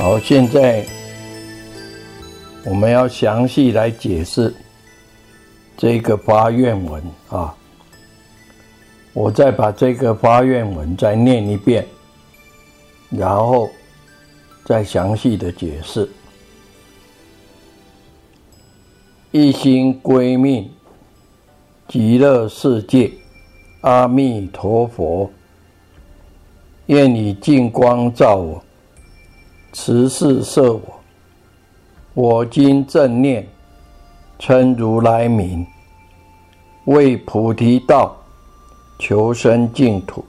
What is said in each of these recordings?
好，现在我们要详细来解释这个发愿文啊。我再把这个发愿文再念一遍，然后再详细的解释。一心归命，极乐世界，阿弥陀佛，愿你净光照我。慈氏摄我，我今正念，称如来名，为菩提道，求生净土。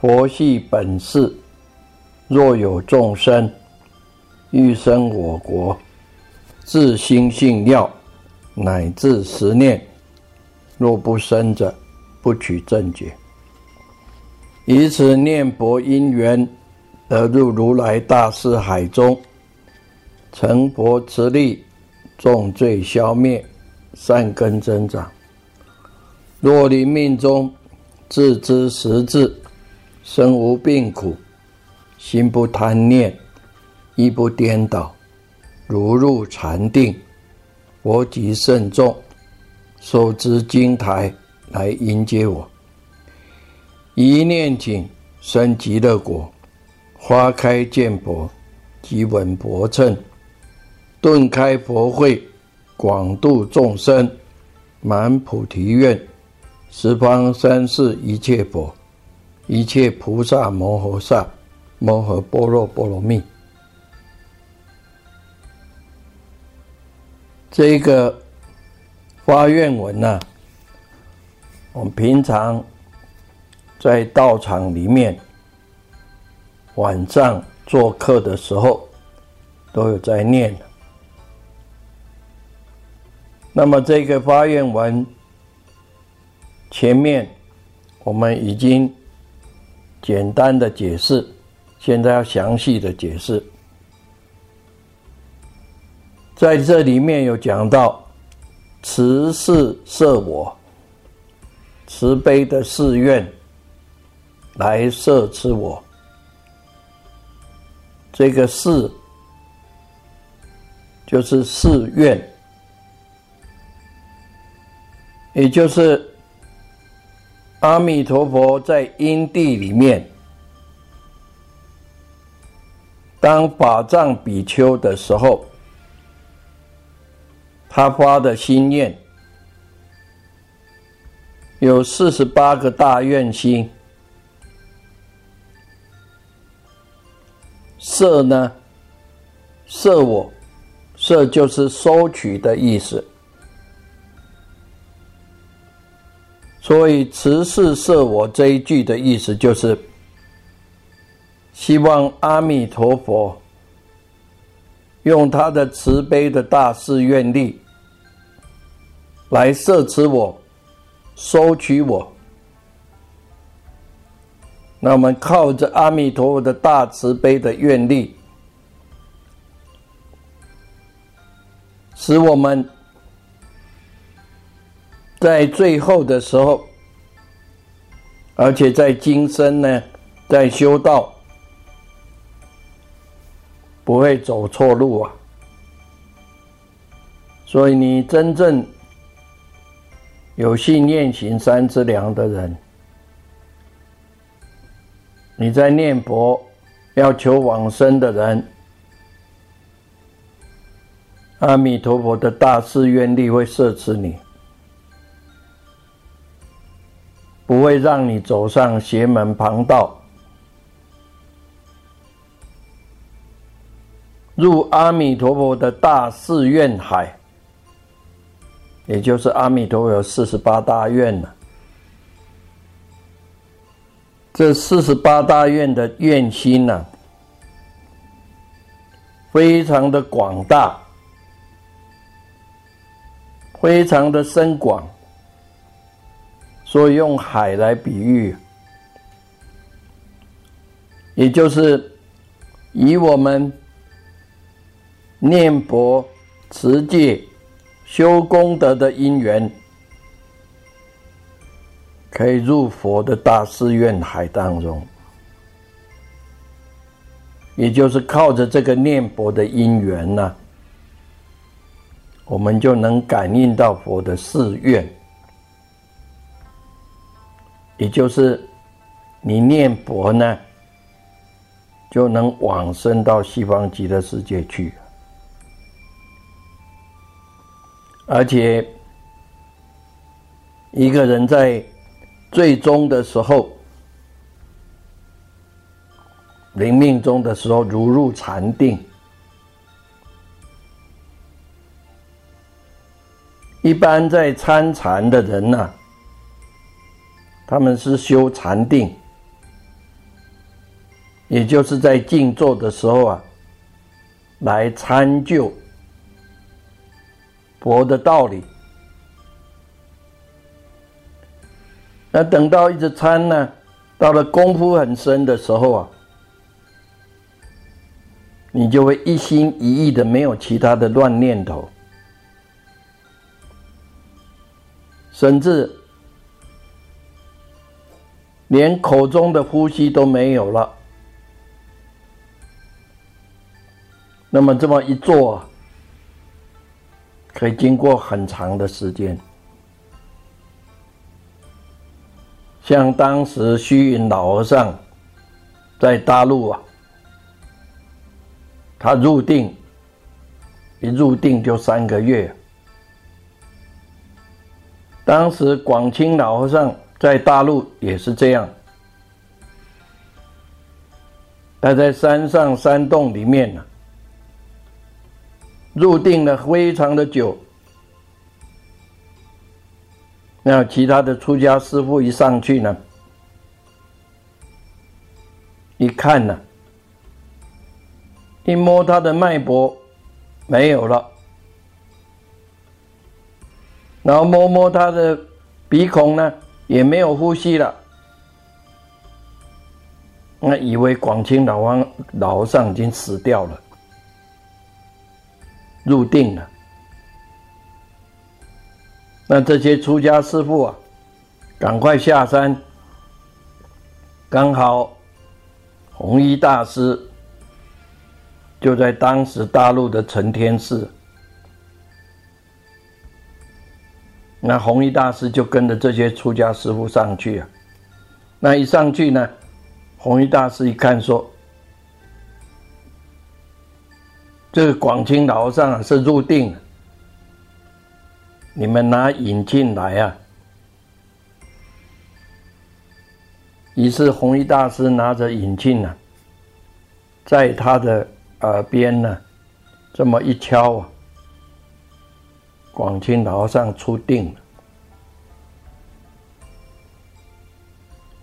佛系本事，若有众生欲生我国，自心信要，乃至十念，若不生者，不取正觉。以此念佛因缘。得入如来大士海中，成佛持力，重罪消灭，善根增长。若临命中自知实质，身无病苦，心不贪念，意不颠倒，如入禅定，佛即慎重，手执金台来迎接我。一念紧，生极乐国。花开见佛，即闻佛称，顿开佛慧，广度众生，满菩提愿，十方三世一切佛，一切菩萨摩诃萨，摩诃般若波罗蜜。这个发愿文呢，我们平常在道场里面。晚上做客的时候，都有在念。那么这个发愿文前面我们已经简单的解释，现在要详细的解释。在这里面有讲到慈氏摄我，慈悲的誓愿来摄持我。这个誓就是誓愿，也就是阿弥陀佛在因地里面当法藏比丘的时候，他发的心愿有四十八个大愿心。色呢？色我，色就是收取的意思。所以“慈氏摄我”这一句的意思，就是希望阿弥陀佛用他的慈悲的大誓愿力来摄持我、收取我。那我们靠着阿弥陀佛的大慈悲的愿力，使我们在最后的时候，而且在今生呢，在修道不会走错路啊。所以你真正有信念行三之良的人，你在念佛要求往生的人，阿弥陀佛的大誓愿力会摄持你，不会让你走上邪门旁道，入阿弥陀佛的大誓愿海。也就是阿弥陀佛有四十八大愿呢，这四十八大愿的愿心呢，非常的广大，非常的深广，所以用海来比喻，也就是以我们念佛持戒。修功德的因缘，可以入佛的大寺院海当中，也就是靠着这个念佛的因缘呢，我们就能感应到佛的寺院，也就是你念佛呢，就能往生到西方极乐世界去。而且，一个人在最终的时候，临命终的时候，如入禅定。一般在参禅的人呢，他们是修禅定，也就是在静坐的时候啊，来参究。佛的道理，那等到一直参呢，到了功夫很深的时候啊，你就会一心一意的，没有其他的乱念头，甚至连口中的呼吸都没有了。那么这么一做。可以经过很长的时间，像当时虚云老和尚在大陆啊，他入定，一入定就三个月。当时广清老和尚在大陆也是这样，他在山上山洞里面呢。入定了非常的久，那其他的出家师傅一上去呢，一看呢，一摸他的脉搏没有了，然后摸摸他的鼻孔呢，也没有呼吸了，那以为广清老王老和尚已经死掉了。入定了，那这些出家师傅啊，赶快下山。刚好弘一大师就在当时大陆的承天寺，那弘一大师就跟着这些出家师傅上去啊。那一上去呢，弘一大师一看说。这个广清老和尚啊是入定，你们拿引进来啊。于是弘一大师拿着引进呢，在他的耳边呢，这么一敲啊，广清老和尚出定了。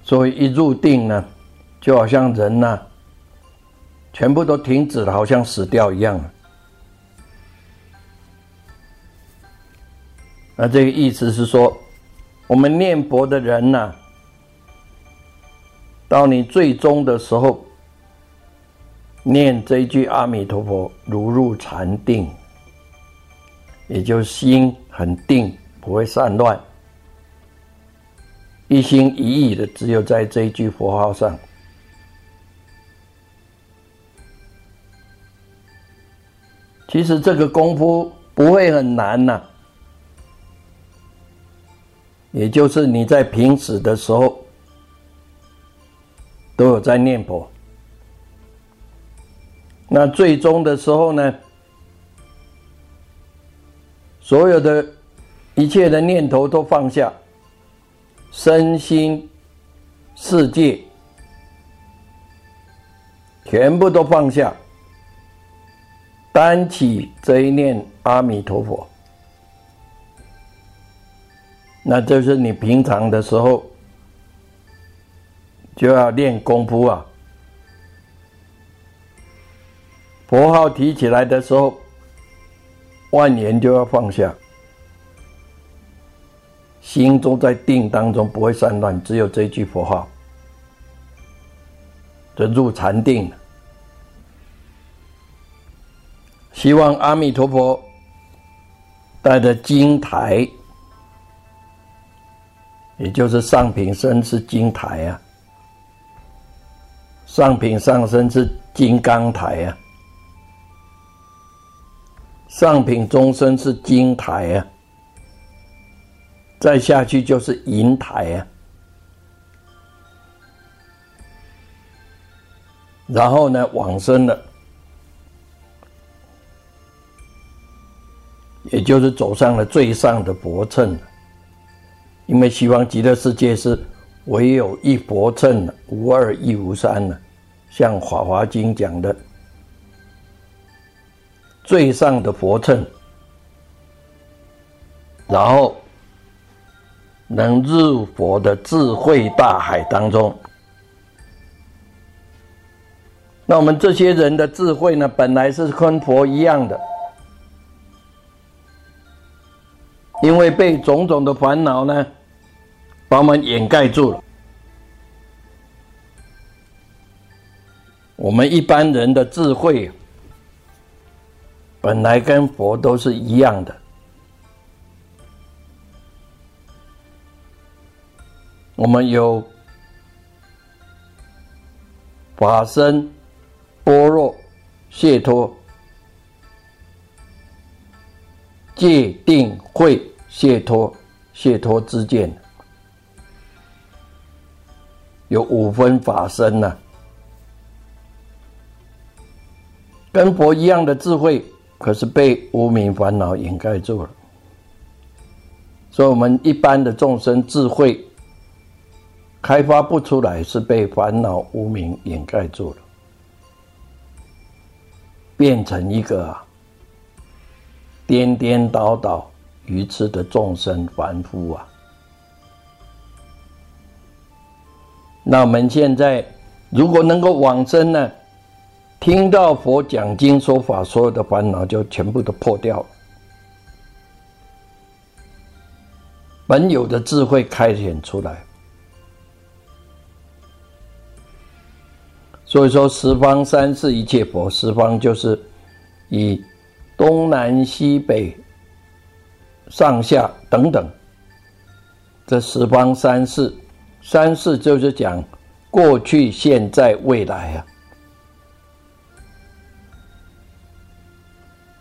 所以一入定呢，就好像人呐。全部都停止了，好像死掉一样。那这个意思是说，我们念佛的人呐，到你最终的时候，念这一句阿弥陀佛，如入禅定，也就心很定，不会散乱，一心一意的，只有在这一句佛号上。其实这个功夫不会很难呐，也就是你在平时的时候都有在念佛。那最终的时候呢，所有的一切的念头都放下，身心世界全部都放下，单起这一念阿弥陀佛。那就是你平常的时候就要练功夫啊。佛号提起来的时候，万言就要放下，心中在定当中不会散乱，只有这句佛号，这入禅定。希望阿弥陀佛带着金台，也就是上品身是金台啊，上品上身是金刚台啊。上品中身是金台啊，再下去就是银台啊，然后呢往生了，也就是走上了最上的佛乘。因为西方极乐世界是唯有一佛乘无二亦无三呢，像《法华经》讲的。最上的佛乘，然后能入佛的智慧大海当中。那我们这些人的智慧呢，本来是跟佛一样的，因为被种种的烦恼呢，把我们掩盖住了。我们一般人的智慧。本来跟佛都是一样的，我们有法身、般若、解脱、戒定慧、解脱、解脱之见，有五分法身呐，跟佛一样的智慧。可是被无名烦恼掩盖住了，所以我们一般的众生智慧开发不出来，是被烦恼无名掩盖住了，变成一个颠颠倒倒、愚痴的众生凡夫啊！那我们现在如果能够往生呢？听到佛讲经说法，所有的烦恼就全部都破掉了，本有的智慧开显出来。所以说，十方三世一切佛，十方就是以东南西北、上下等等这十方三世，三世就是讲过去、现在、未来啊。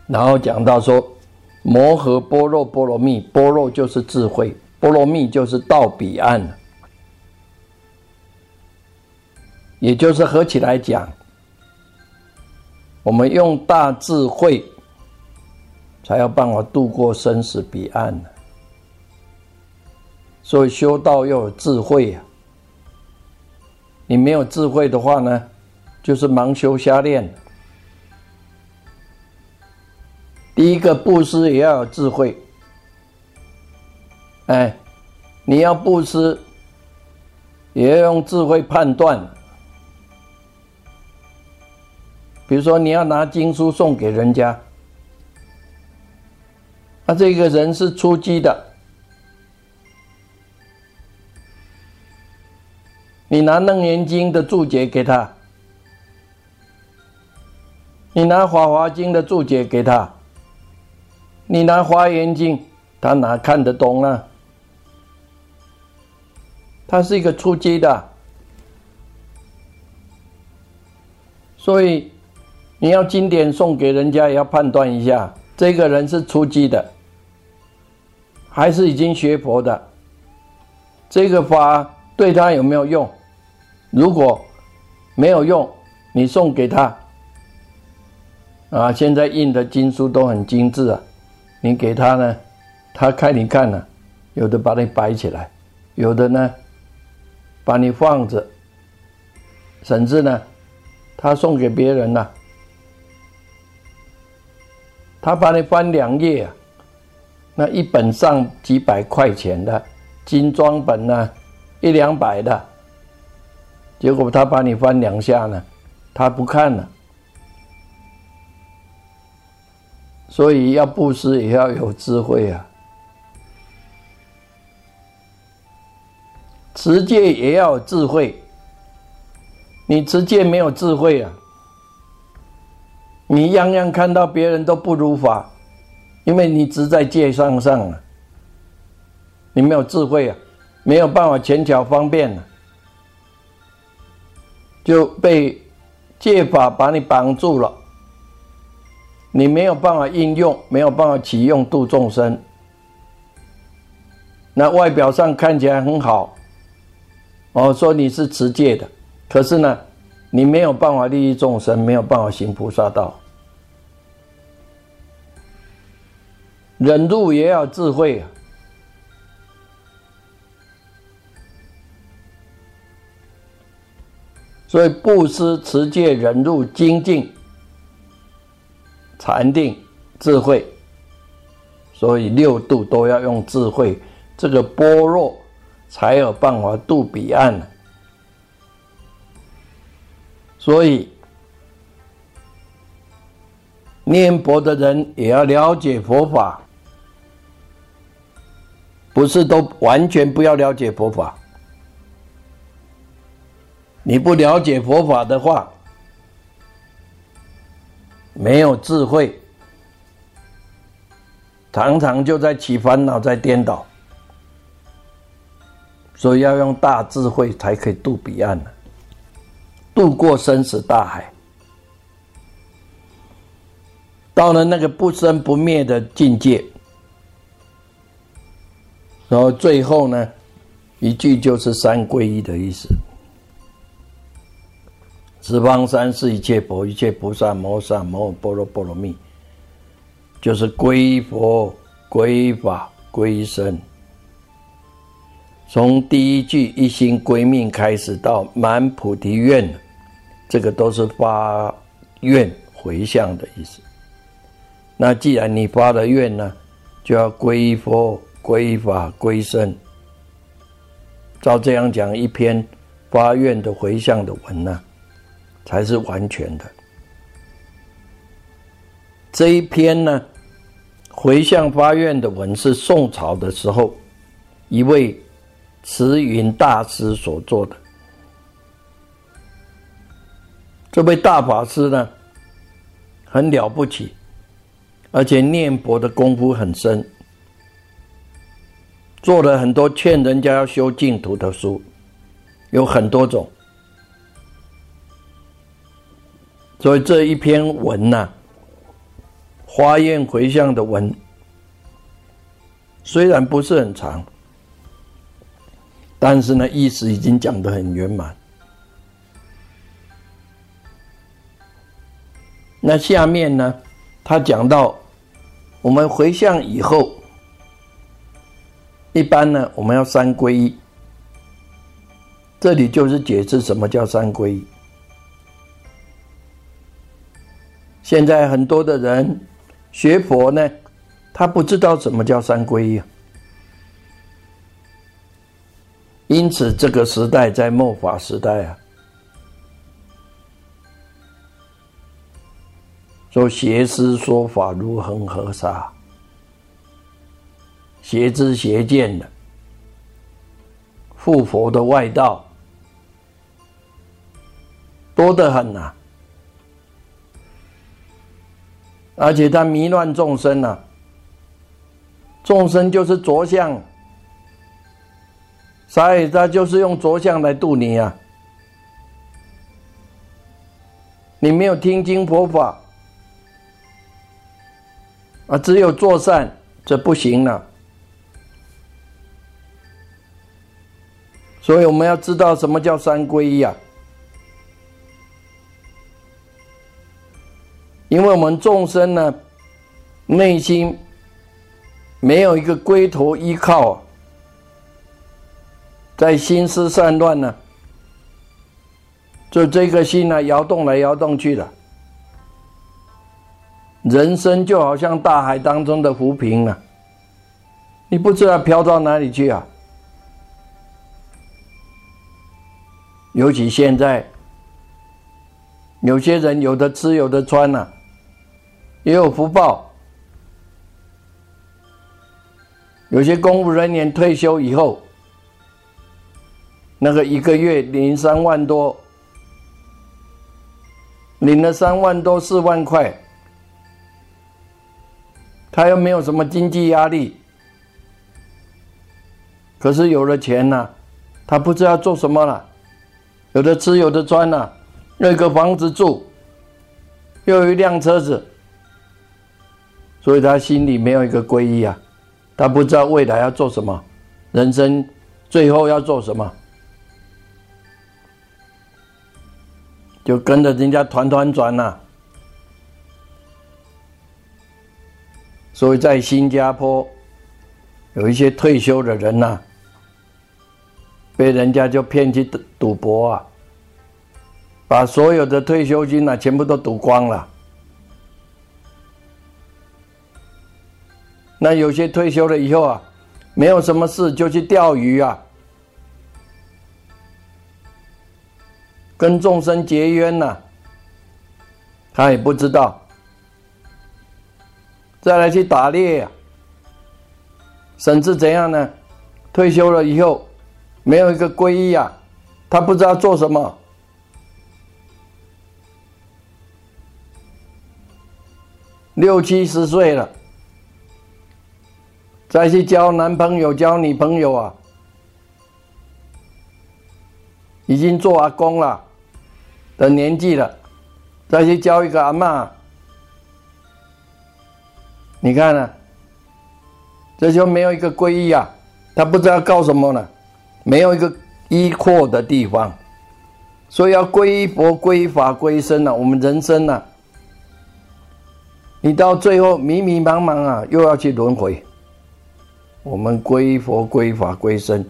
然后讲到说，摩诃般若波罗蜜，般若就是智慧，波罗蜜就是到彼岸也就是合起来讲，我们用大智慧，才有办法度过生死彼岸呢所以修道要有智慧呀，你没有智慧的话呢，就是盲修瞎练。第一个布施也要有智慧，哎，你要布施，也要用智慧判断。比如说，你要拿经书送给人家，啊，这个人是出击的，你拿《楞严经》的注解给他，你拿《法华经》的注解给他。你拿华严经，他哪看得懂啊？他是一个出击的，所以你要经典送给人家，也要判断一下，这个人是出击的，还是已经学佛的？这个法对他有没有用？如果没有用，你送给他啊，现在印的经书都很精致啊，你给他呢，他看你看呢，有的把你摆起来，有的呢把你放着，甚至呢，他送给别人了，他把你翻两页啊。那一本上几百块钱的精装本呢，一两百的，结果他把你翻两下呢，他不看了。所以要布施也要有智慧啊，持戒也要有智慧。你持戒没有智慧啊，你样样看到别人都不如法。因为你只在戒上上啊，你没有智慧啊，没有办法前巧方便啊，就被戒法把你绑住了，你没有办法应用，没有办法启用度众生。那外表上看起来很好，哦，说你是持戒的，可是呢，你没有办法利益众生，没有办法行菩萨道。忍辱也要智慧，所以布施、持戒、忍辱、精进、禅定、智慧，所以六度都要用智慧，这个般若才有办法渡彼岸。所以念佛的人也要了解佛法。不是都完全不要了解佛法。你不了解佛法的话，没有智慧，常常就在起烦恼，在颠倒。所以要用大智慧才可以渡彼岸呢，渡过生死大海，到了那个不生不灭的境界。然后最后呢，一句就是三皈依的意思。十方三世一切佛，一切菩萨摩萨摩诃般若波罗蜜，就是皈依佛、皈依法、皈依僧。从第一句一心归命开始，到满菩提愿，这个都是发愿回向的意思。那既然你发了愿呢，就要皈依佛。归法归僧，照这样讲，一篇发愿的回向的文呢，才是完全的。这一篇呢，回向发愿的文是宋朝的时候一位慈云大师所做的。这位大法师呢，很了不起，而且念佛的功夫很深。做了很多劝人家要修净土的书，有很多种，所以这一篇文呐，花宴回向的文，虽然不是很长，但是呢，意思已经讲得很圆满。那下面呢，他讲到我们回向以后。一般呢，我们要三皈依。这里就是解释什么叫三皈依。现在很多的人学佛呢，他不知道什么叫三皈依，因此这个时代在末法时代啊，说邪师说法如恒河沙。邪知邪见的，复佛的外道多得很呐，而且他迷乱众生呐，众生就是着相，所以他就是用着相来度你啊，你没有听经佛法啊，只有做善，这不行了。所以我们要知道什么叫三皈依啊？因为我们众生呢，内心没有一个归头依靠，在心思散乱呢，就这颗心呢摇动来摇动去的，人生就好像大海当中的浮萍啊，你不知道飘到哪里去啊。尤其现在，有些人有的吃有的穿呐。也有福报，有些公务人员退休以后，那个一个月领三万多，领了三万多四万块，他又没有什么经济压力，可是有了钱呐，他不知道做什么了，有的吃有的穿呐，有个房子住，又有一辆车子。所以他心里没有一个皈依啊，他不知道未来要做什么，人生最后要做什么，就跟着人家团团转呐。所以在新加坡有一些退休的人呐，被人家就骗去赌赌博啊，把所有的退休金呐全部都赌光了。那有些退休了以后啊，没有什么事就去钓鱼啊，跟众生结冤呐，他也不知道。再来去打猎，啊甚至怎样呢？退休了以后，没有一个皈依啊，他不知道做什么，六七十岁了。再去交男朋友、交女朋友啊，已经做阿公了的年纪了，再去交一个阿妈，你看呢？这就没有一个皈依啊，他不知道告什么呢，没有一个依靠的地方，所以要皈依佛、皈法、皈僧啊。我们人生呢，你到最后迷迷茫茫啊，又要去轮回。我们归佛、归法、归僧，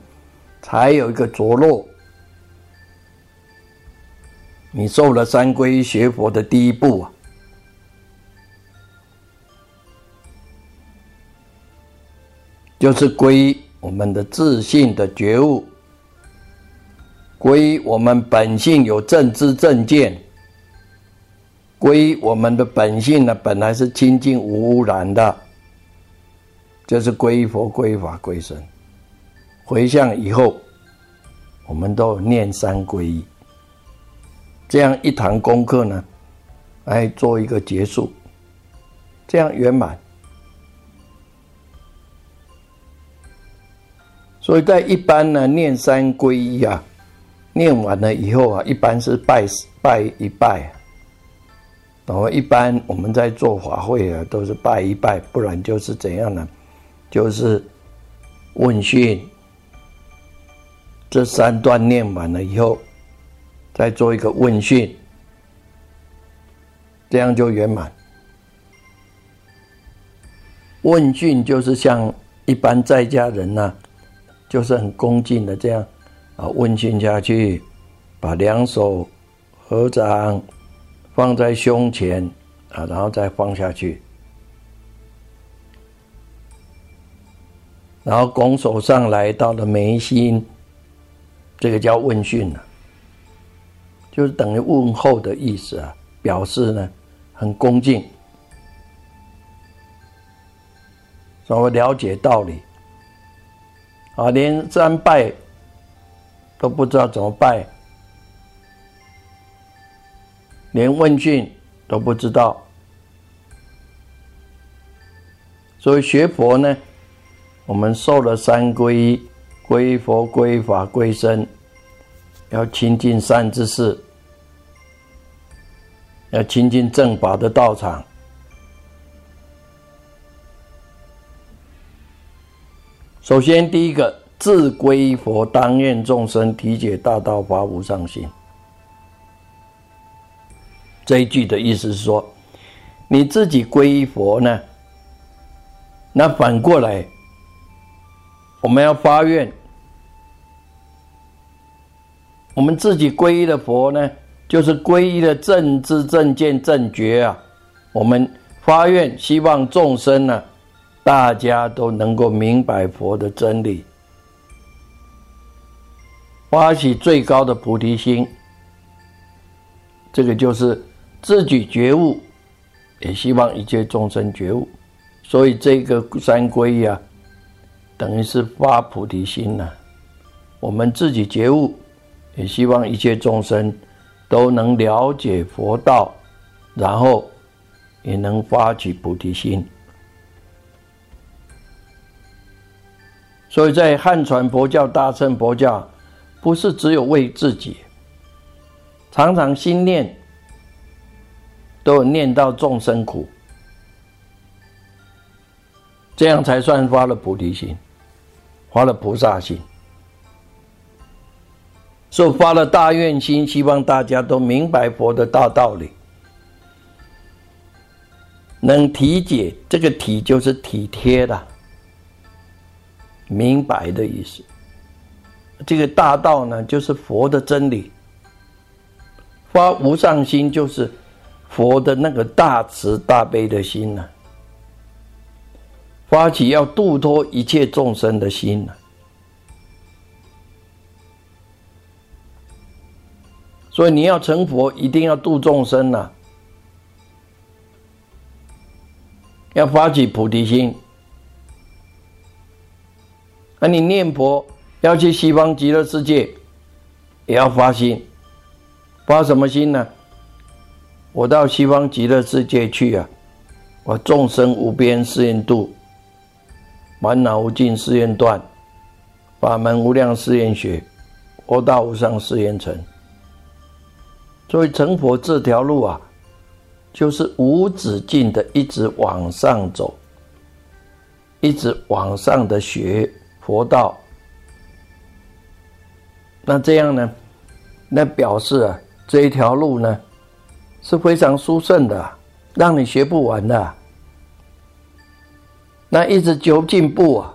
才有一个着落。你受了三归学佛的第一步啊，就是归我们的自信的觉悟，归我们本性有正知正见，归我们的本性呢，本来是清净无污染的。就是归佛、归法、归僧，回向以后，我们都念三皈依，这样一堂功课呢，来做一个结束，这样圆满。所以在一般呢，念三皈依啊，念完了以后啊，一般是拜拜一拜，然后一般我们在做法会啊，都是拜一拜，不然就是怎样呢？就是问讯，这三段念完了以后，再做一个问讯，这样就圆满。问讯就是像一般在家人呐，就是很恭敬的这样啊问讯下去，把两手合掌放在胸前啊，然后再放下去。然后拱手上来到了眉心，这个叫问讯了，就是等于问候的意思啊，表示呢很恭敬，稍微了解道理啊，连三拜都不知道怎么拜，连问讯都不知道，所以学佛呢。我们受了三皈依，皈佛、皈法、皈僧，要亲近善知识，要亲近正法的道场。首先，第一个自归佛，当愿众生体解大道，发无上心。这一句的意思是说，你自己皈依佛呢，那反过来，我们要发愿，我们自己皈依的佛呢，就是皈依的正知正见正觉啊。我们发愿，希望众生呢，大家都能够明白佛的真理，发起最高的菩提心，这个就是。自己觉悟，也希望一切众生觉悟，所以这个三归呀，等于是发菩提心呐。我们自己觉悟，也希望一切众生都能了解佛道，然后也能发起菩提心。所以在汉传佛教、大乘佛教，不是只有为自己，常常心念。都有念到众生苦，这样才算发了菩提心，发了菩萨心，所以发了大愿心，希望大家都明白佛的大道理，能体解。这个体就是体贴的，明白的意思。这个大道呢，就是佛的真理。发无上心就是。佛的那个大慈大悲的心呢，发起要度脱一切众生的心呢，所以你要成佛，一定要度众生呐，要发起菩提心。那你念佛要去西方极乐世界，也要发心，发什么心呢？我到西方极乐世界去啊！我众生无边誓愿度，烦恼无尽誓愿断，法门无量誓愿学，佛道无上誓愿成。所以成佛这条路啊，就是无止境的一直往上走，一直往上的学佛道。那这样呢？那表示啊，这一条路呢？是非常殊胜的，让你学不完的。那一直求进步啊，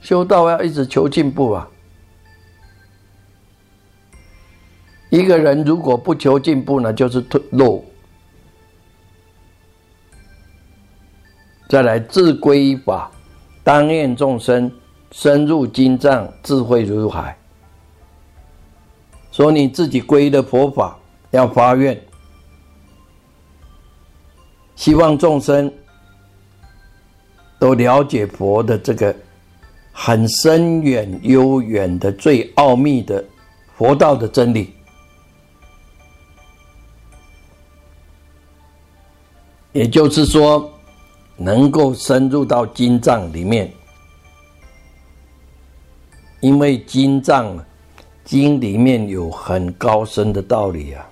修道要一直求进步啊。一个人如果不求进步呢，就是退落。再来自归法，当愿众生深入经藏，智慧如海。说你自己皈依的佛法要发愿。希望众生都了解佛的这个很深远、悠远的、最奥秘的佛道的真理，也就是说，能够深入到经藏里面，因为经藏经里面有很高深的道理啊。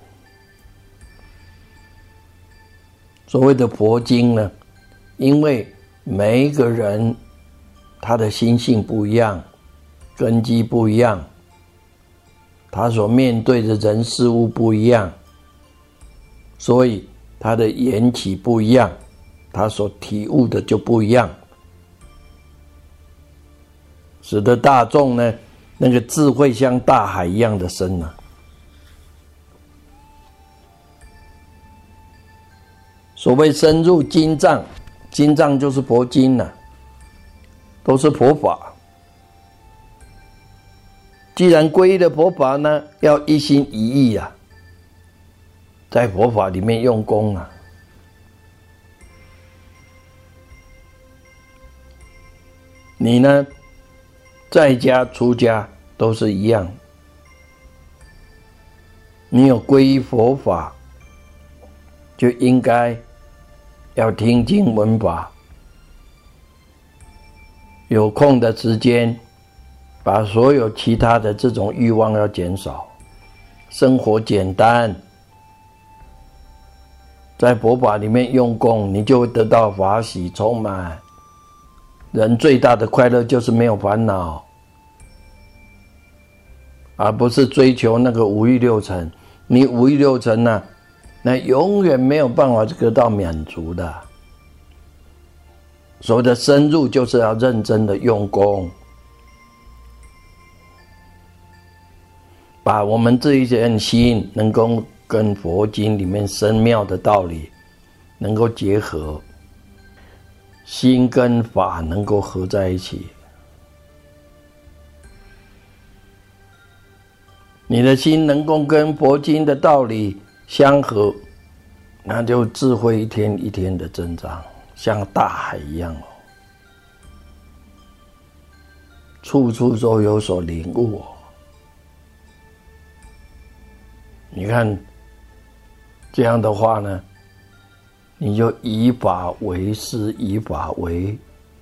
所谓的佛经呢，因为每一个人他的心性不一样，根基不一样，他所面对的人事物不一样，所以他的缘起不一样，他所体悟的就不一样，使得大众呢，那个智慧像大海一样的深呢。所谓深入经藏，经藏就是佛经呐，都是佛法。既然皈依的佛法呢，要一心一意啊，在佛法里面用功啊。你呢，在家出家都是一样，你有皈依佛法，就应该。要听经闻法，有空的时间，把所有其他的这种欲望要减少，生活简单，在佛法里面用功，你就会得到法喜充满。人最大的快乐就是没有烦恼，而不是追求那个五欲六尘。你五欲六尘呢，那永远没有办法得到满足的。所谓的深入，就是要认真的用功，把我们这一件心能够跟佛经里面深妙的道理能够结合，心跟法能够合在一起。你的心能够跟佛经的道理相合，那就智慧一天一天的增长，像大海一样哦，处处都有所领悟哦。你看这样的话呢，你就以法为师，以法为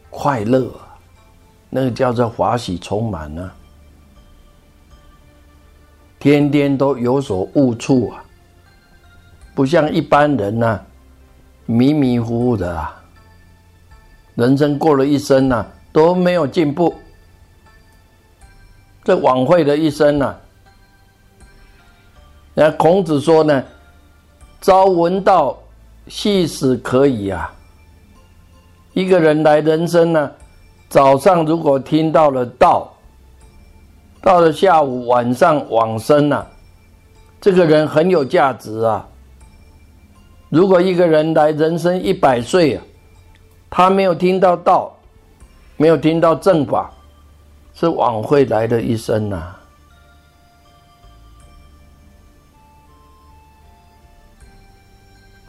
快乐，那个叫做法喜充满呢。天天都有所悟处啊，不像一般人呐，迷迷糊糊的啊。人生过了一生呐，都没有进步。这晚会的一生呐，那孔子说呢：“朝闻道，夕死可矣啊。”一个人来人生呢，早上如果听到了道。到了下午、晚上往生了，这个人很有价值啊。如果一个人来人生一百岁啊，他没有听到道，没有听到正法，是枉费来的一生呐。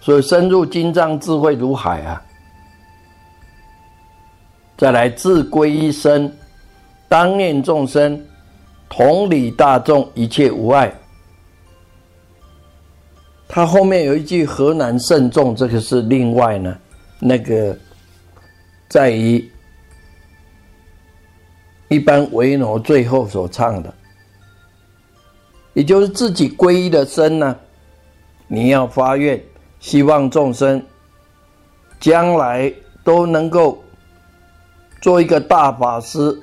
所以深入经藏，智慧如海啊。再来自归一生，当念众生。同理大众，一切无碍。他后面有一句“河南慎重”，这个是另外呢，那个在于一般维诺最后所唱的，也就是自己皈依的身呢，你要发愿，希望众生将来都能够做一个大法师。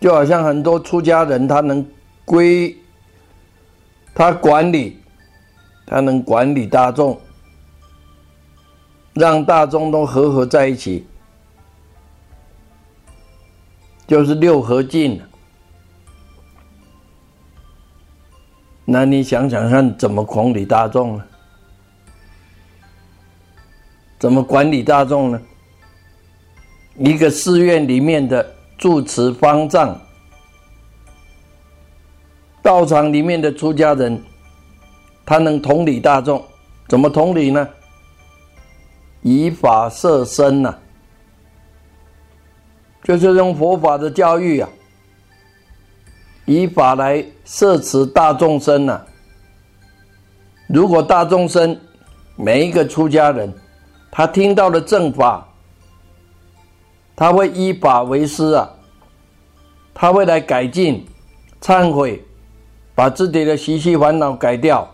就好像很多出家人，他能归，他管理，他能管理大众，让大众都和合在一起，就是六合敬。那你想想看，怎么管理大众呢？怎么管理大众呢？一个寺院里面的。住持方丈，道场里面的出家人，他能同理大众，怎么同理呢？以法摄身呐，就是用佛法的教育啊，以法来摄持大众生呐。如果大众生每一个出家人，他听到了正法。他会依法为师啊，他会来改进、忏悔，把自己的习气烦恼改掉，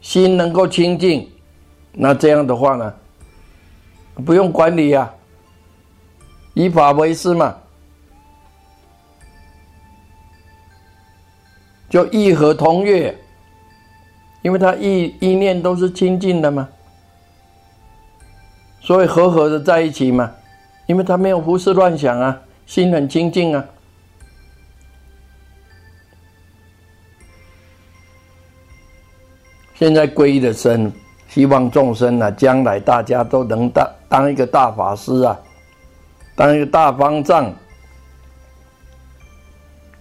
心能够清净。那这样的话呢，不用管理呀，依法为师嘛，就义和同悦，因为他意意念都是清净的嘛。所以和和的在一起嘛，因为他没有胡思乱想啊，心很清净啊。现在皈依的身，希望众生啊，将来大家都能当当一个大法师啊，当一个大方丈。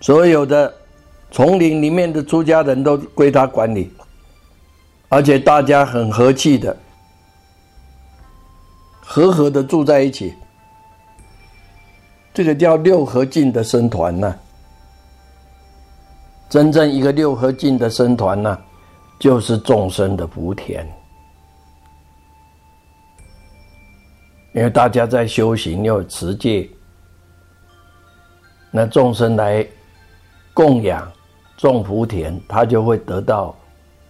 所有的丛林里面的出家人都归他管理，而且大家很和气的。和和的住在一起，这个叫六合敬的僧团呢。真正一个六合敬的僧团呢，就是众生的福田。因为大家在修行，又持戒，那众生来供养种福田，他就会得到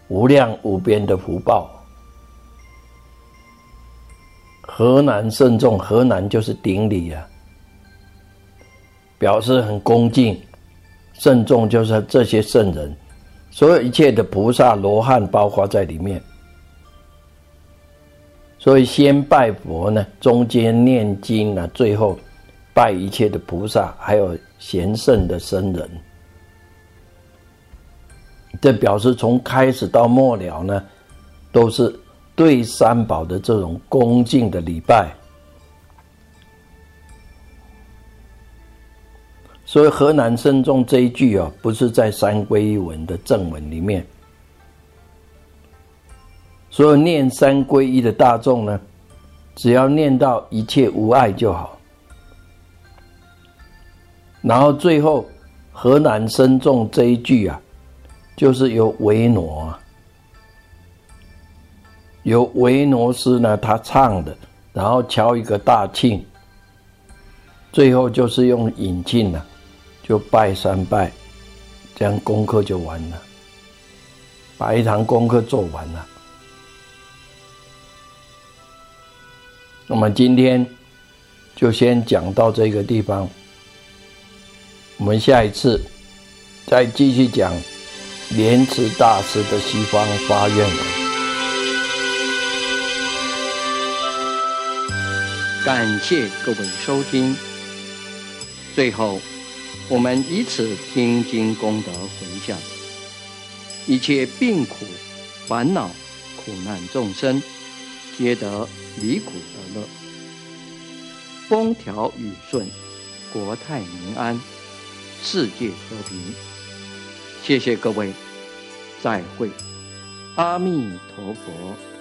无量无边的福报。河南慎重，河南就是顶礼啊。表示很恭敬、慎重，就是这些圣人，所有一切的菩萨、罗汉，包括在里面。所以先拜佛呢，中间念经呢，最后拜一切的菩萨，还有贤圣的僧人。这表示从开始到末了呢，都是对三宝的这种恭敬的礼拜。所以河南僧众这一句啊，不是在三皈依文的正文里面。所有念三皈依的大众呢，只要念到一切无碍就好。然后最后河南僧众这一句啊，就是由维诺，由维诺斯呢他唱的，然后敲一个大磬，最后就是用引磬呢，就拜三拜，这样功课就完了，把一堂功课做完了。那么今天就先讲到这个地方，我们下一次再继续讲莲池大师的西方发愿文。感谢各位收听。最后，我们以此听经功德回向，一切病苦、烦恼、苦难众生，皆得离苦得乐，风调雨顺，国泰民安，世界和平。谢谢各位，再会，阿弥陀佛。